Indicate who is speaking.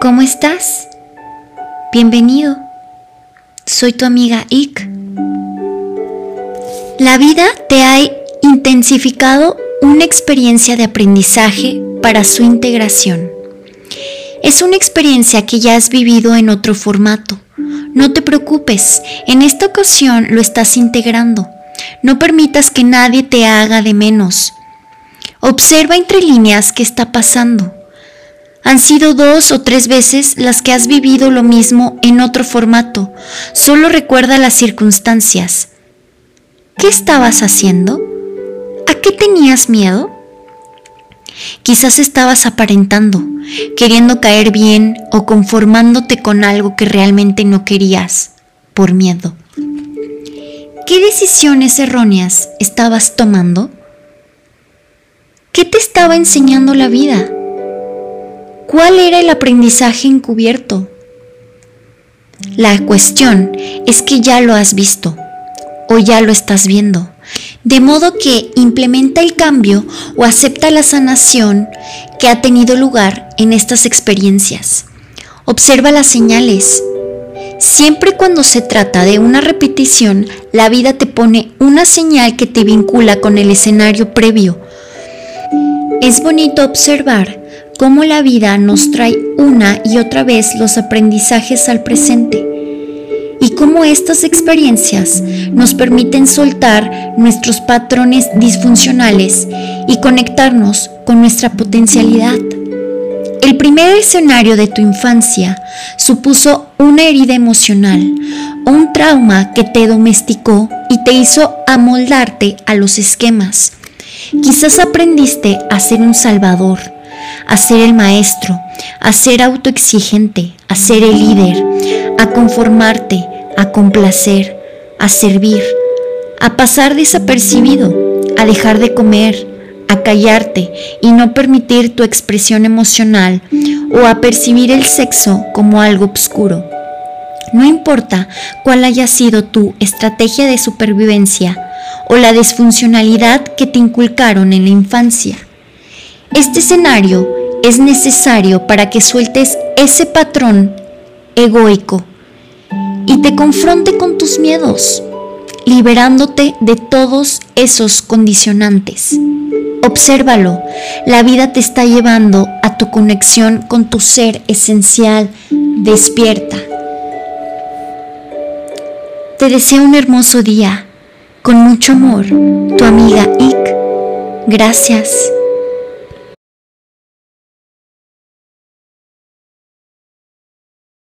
Speaker 1: ¿Cómo estás? Bienvenido. Soy tu amiga Ik. La vida te ha intensificado una experiencia de aprendizaje para su integración. Es una experiencia que ya has vivido en otro formato. No te preocupes, en esta ocasión lo estás integrando. No permitas que nadie te haga de menos. Observa entre líneas qué está pasando. Han sido dos o tres veces las que has vivido lo mismo en otro formato. Solo recuerda las circunstancias. ¿Qué estabas haciendo? ¿A qué tenías miedo? Quizás estabas aparentando, queriendo caer bien o conformándote con algo que realmente no querías, por miedo. ¿Qué decisiones erróneas estabas tomando? ¿Qué te estaba enseñando la vida? ¿Cuál era el aprendizaje encubierto? La cuestión es que ya lo has visto o ya lo estás viendo. De modo que implementa el cambio o acepta la sanación que ha tenido lugar en estas experiencias. Observa las señales. Siempre cuando se trata de una repetición, la vida te pone una señal que te vincula con el escenario previo. Es bonito observar cómo la vida nos trae una y otra vez los aprendizajes al presente y cómo estas experiencias nos permiten soltar nuestros patrones disfuncionales y conectarnos con nuestra potencialidad. El primer escenario de tu infancia supuso una herida emocional, un trauma que te domesticó y te hizo amoldarte a los esquemas. Quizás aprendiste a ser un salvador, a ser el maestro, a ser autoexigente, a ser el líder, a conformarte, a complacer, a servir, a pasar desapercibido, a dejar de comer, a callarte y no permitir tu expresión emocional o a percibir el sexo como algo oscuro. No importa cuál haya sido tu estrategia de supervivencia o la disfuncionalidad que te inculcaron en la infancia. Este escenario es necesario para que sueltes ese patrón egoico y te confronte con tus miedos, liberándote de todos esos condicionantes. Obsérvalo, la vida te está llevando a tu conexión con tu ser esencial, despierta. Te deseo un hermoso día, con mucho amor, tu amiga Ik. Gracias.